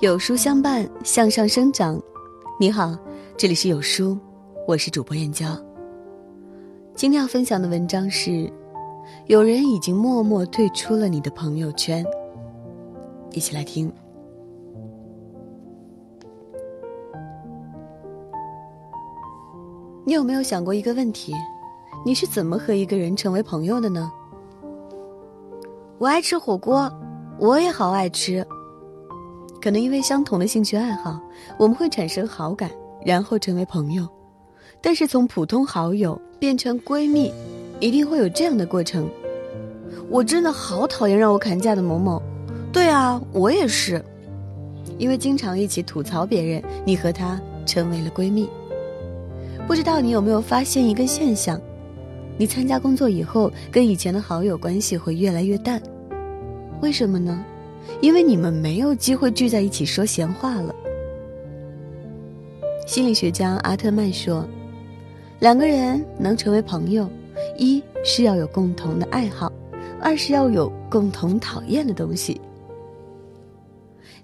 有书相伴，向上生长。你好，这里是有书，我是主播燕娇。今天要分享的文章是：有人已经默默退出了你的朋友圈。一起来听。你有没有想过一个问题？你是怎么和一个人成为朋友的呢？我爱吃火锅，我也好爱吃。可能因为相同的兴趣爱好，我们会产生好感，然后成为朋友。但是从普通好友变成闺蜜，一定会有这样的过程。我真的好讨厌让我砍价的某某。对啊，我也是。因为经常一起吐槽别人，你和他成为了闺蜜。不知道你有没有发现一个现象？你参加工作以后，跟以前的好友关系会越来越淡。为什么呢？因为你们没有机会聚在一起说闲话了。心理学家阿特曼说，两个人能成为朋友，一是要有共同的爱好，二是要有共同讨厌的东西。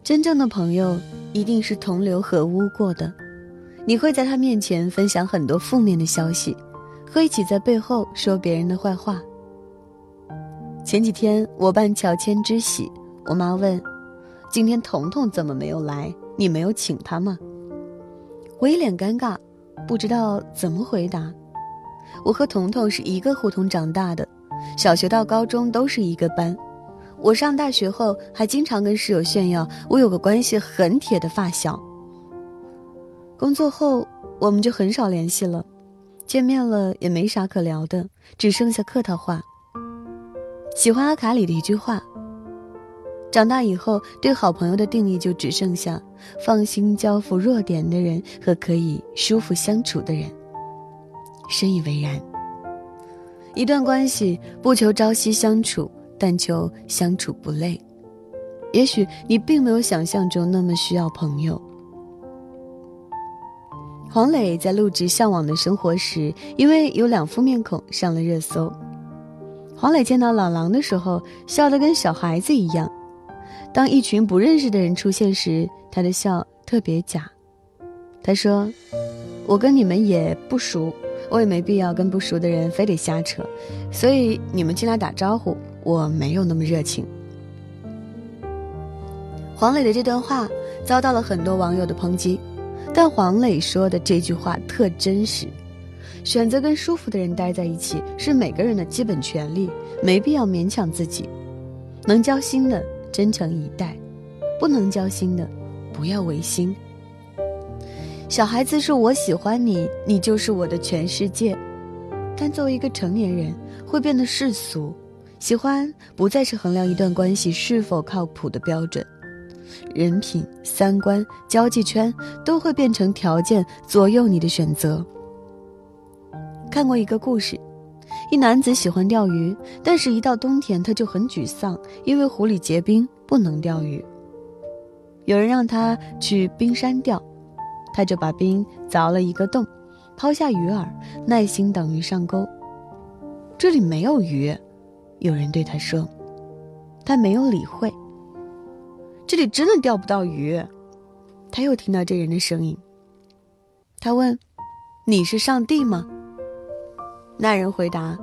真正的朋友一定是同流合污过的，你会在他面前分享很多负面的消息，会一起在背后说别人的坏话。前几天我办乔迁之喜。我妈问：“今天彤彤怎么没有来？你没有请他吗？”我一脸尴尬，不知道怎么回答。我和彤彤是一个胡同长大的，小学到高中都是一个班。我上大学后还经常跟室友炫耀我有个关系很铁的发小。工作后我们就很少联系了，见面了也没啥可聊的，只剩下客套话。喜欢阿卡里的一句话。长大以后，对好朋友的定义就只剩下放心交付弱点的人和可以舒服相处的人。深以为然。一段关系不求朝夕相处，但求相处不累。也许你并没有想象中那么需要朋友。黄磊在录制《向往的生活》时，因为有两副面孔上了热搜。黄磊见到老狼的时候，笑得跟小孩子一样。当一群不认识的人出现时，他的笑特别假。他说：“我跟你们也不熟，我也没必要跟不熟的人非得瞎扯，所以你们进来打招呼，我没有那么热情。”黄磊的这段话遭到了很多网友的抨击，但黄磊说的这句话特真实：选择跟舒服的人待在一起是每个人的基本权利，没必要勉强自己。能交心的。真诚以待，不能交心的，不要违心。小孩子是我喜欢你，你就是我的全世界。但作为一个成年人，会变得世俗，喜欢不再是衡量一段关系是否靠谱的标准，人品、三观、交际圈都会变成条件左右你的选择。看过一个故事。一男子喜欢钓鱼，但是，一到冬天他就很沮丧，因为湖里结冰，不能钓鱼。有人让他去冰山钓，他就把冰凿了一个洞，抛下鱼饵，耐心等鱼上钩。这里没有鱼，有人对他说，他没有理会。这里真的钓不到鱼，他又听到这人的声音。他问：“你是上帝吗？”那人回答：“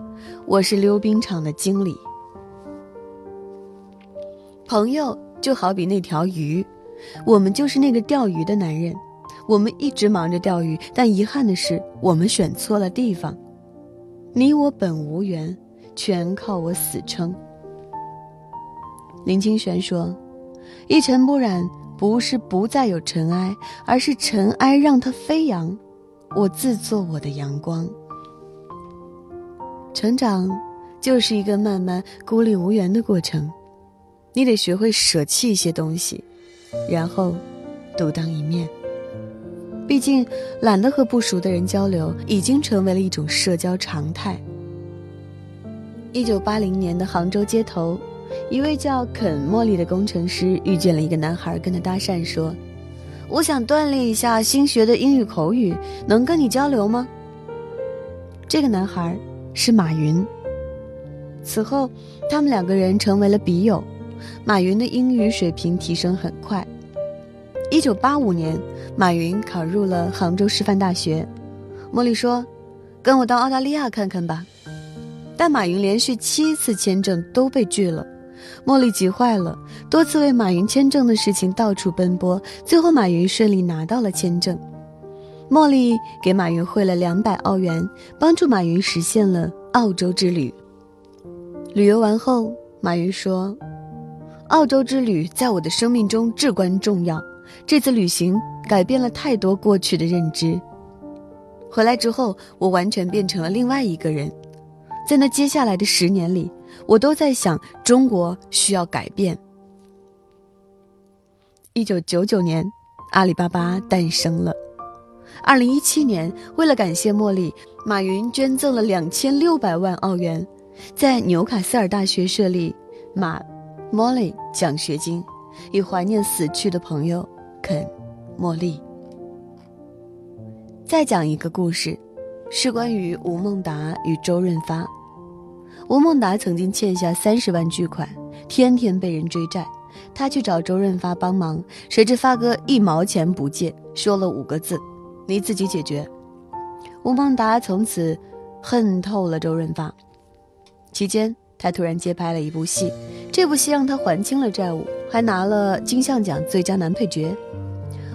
我是溜冰场的经理。”朋友就好比那条鱼，我们就是那个钓鱼的男人。我们一直忙着钓鱼，但遗憾的是，我们选错了地方。你我本无缘，全靠我死撑。林清玄说：“一尘不染，不是不再有尘埃，而是尘埃让它飞扬。我自做我的阳光。”成长，就是一个慢慢孤立无援的过程，你得学会舍弃一些东西，然后独当一面。毕竟，懒得和不熟的人交流，已经成为了一种社交常态。一九八零年的杭州街头，一位叫肯·莫利的工程师遇见了一个男孩，跟他搭讪说：“我想锻炼一下新学的英语口语，能跟你交流吗？”这个男孩。是马云。此后，他们两个人成为了笔友。马云的英语水平提升很快。一九八五年，马云考入了杭州师范大学。茉莉说：“跟我到澳大利亚看看吧。”但马云连续七次签证都被拒了，茉莉急坏了，多次为马云签证的事情到处奔波，最后马云顺利拿到了签证。茉莉给马云汇了两百澳元，帮助马云实现了澳洲之旅。旅游完后，马云说：“澳洲之旅在我的生命中至关重要。”这次旅行改变了太多过去的认知。回来之后，我完全变成了另外一个人。在那接下来的十年里，我都在想，中国需要改变。一九九九年，阿里巴巴诞生了。二零一七年，为了感谢茉莉，马云捐赠了两千六百万澳元，在纽卡斯尔大学设立马茉莉奖学金，以怀念死去的朋友。肯，茉莉。再讲一个故事，是关于吴孟达与周润发。吴孟达曾经欠下三十万巨款，天天被人追债。他去找周润发帮忙，谁知发哥一毛钱不借，说了五个字：“你自己解决。”吴孟达从此恨透了周润发。期间，他突然接拍了一部戏，这部戏让他还清了债务，还拿了金像奖最佳男配角。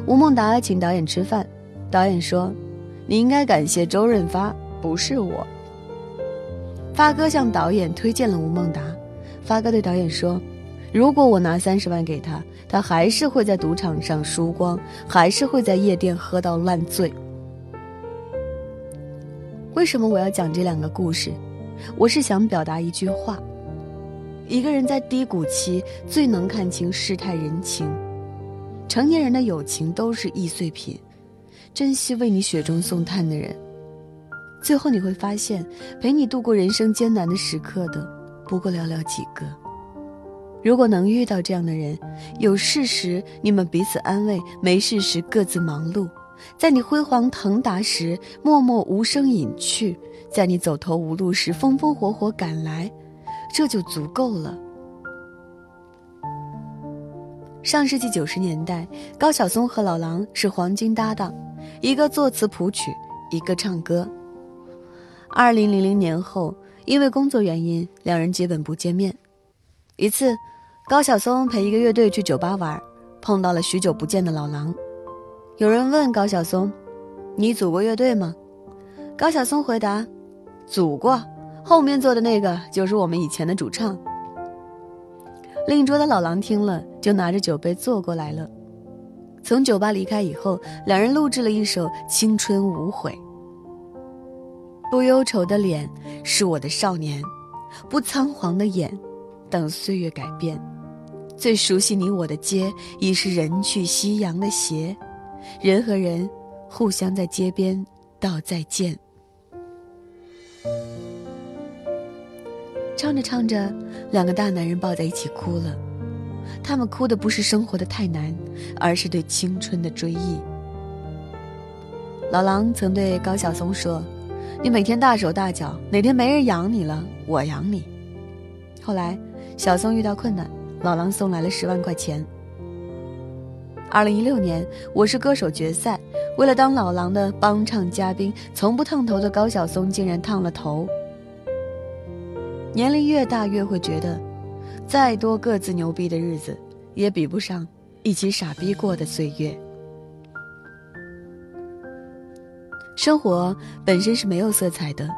吴孟达请导演吃饭，导演说：“你应该感谢周润发，不是我。”发哥向导演推荐了吴孟达，发哥对导演说：“如果我拿三十万给他，他还是会在赌场上输光，还是会在夜店喝到烂醉。”为什么我要讲这两个故事？我是想表达一句话：一个人在低谷期最能看清世态人情。成年人的友情都是易碎品，珍惜为你雪中送炭的人。最后你会发现，陪你度过人生艰难的时刻的，不过寥寥几个。如果能遇到这样的人，有事时你们彼此安慰，没事时各自忙碌，在你辉煌腾达时默默无声隐去，在你走投无路时风风火火赶来，这就足够了。上世纪九十年代，高晓松和老狼是黄金搭档，一个作词谱曲，一个唱歌。二零零零年后，因为工作原因，两人基本不见面。一次，高晓松陪一个乐队去酒吧玩，碰到了许久不见的老狼。有人问高晓松：“你组过乐队吗？”高晓松回答：“组过，后面坐的那个就是我们以前的主唱。”另一桌的老狼听了，就拿着酒杯坐过来了。从酒吧离开以后，两人录制了一首《青春无悔》。不忧愁的脸是我的少年，不仓皇的眼，等岁月改变。最熟悉你我的街，已是人去夕阳的斜。人和人互相在街边道再见。唱着唱着，两个大男人抱在一起哭了。他们哭的不是生活的太难，而是对青春的追忆。老狼曾对高晓松说：“你每天大手大脚，哪天没人养你了，我养你。”后来，小松遇到困难，老狼送来了十万块钱。二零一六年，《我是歌手》决赛，为了当老狼的帮唱嘉宾，从不烫头的高晓松竟然烫了头。年龄越大，越会觉得，再多各自牛逼的日子，也比不上一起傻逼过的岁月。生活本身是没有色彩的，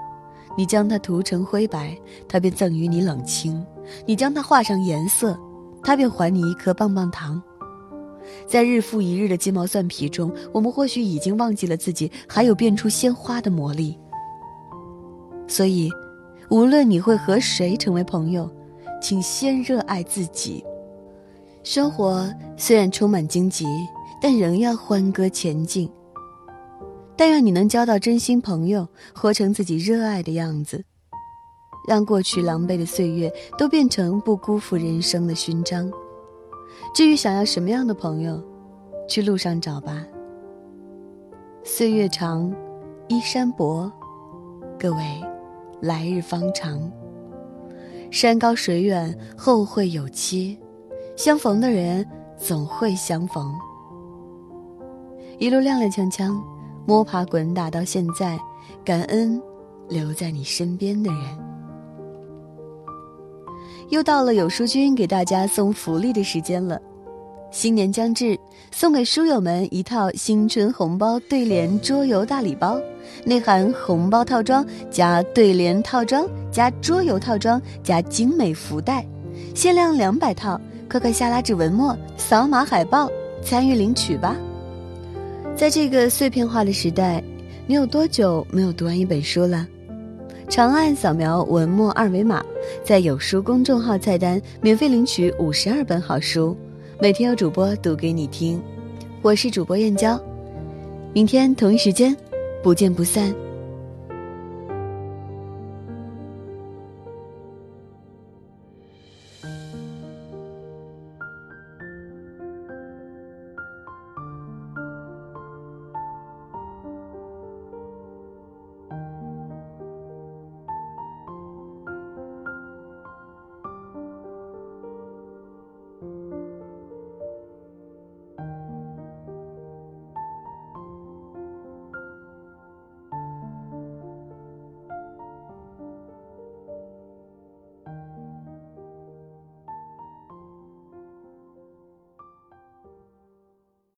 你将它涂成灰白，它便赠予你冷清；你将它画上颜色，他便还你一颗棒棒糖。在日复一日的鸡毛蒜皮中，我们或许已经忘记了自己还有变出鲜花的魔力。所以。无论你会和谁成为朋友，请先热爱自己。生活虽然充满荆棘，但仍要欢歌前进。但愿你能交到真心朋友，活成自己热爱的样子，让过去狼狈的岁月都变成不辜负人生的勋章。至于想要什么样的朋友，去路上找吧。岁月长，衣衫薄，各位。来日方长，山高水远，后会有期。相逢的人总会相逢，一路踉踉跄跄，摸爬滚打到现在，感恩留在你身边的人。又到了有书君给大家送福利的时间了。新年将至，送给书友们一套新春红包对联桌游大礼包，内含红包套装加对联套装加桌游套装加精美福袋，限量两百套。快快下拉至文末，扫码海报，参与领取吧。在这个碎片化的时代，你有多久没有读完一本书了？长按扫描文末二维码，在有书公众号菜单免费领取五十二本好书。每天有主播读给你听，我是主播燕娇，明天同一时间，不见不散。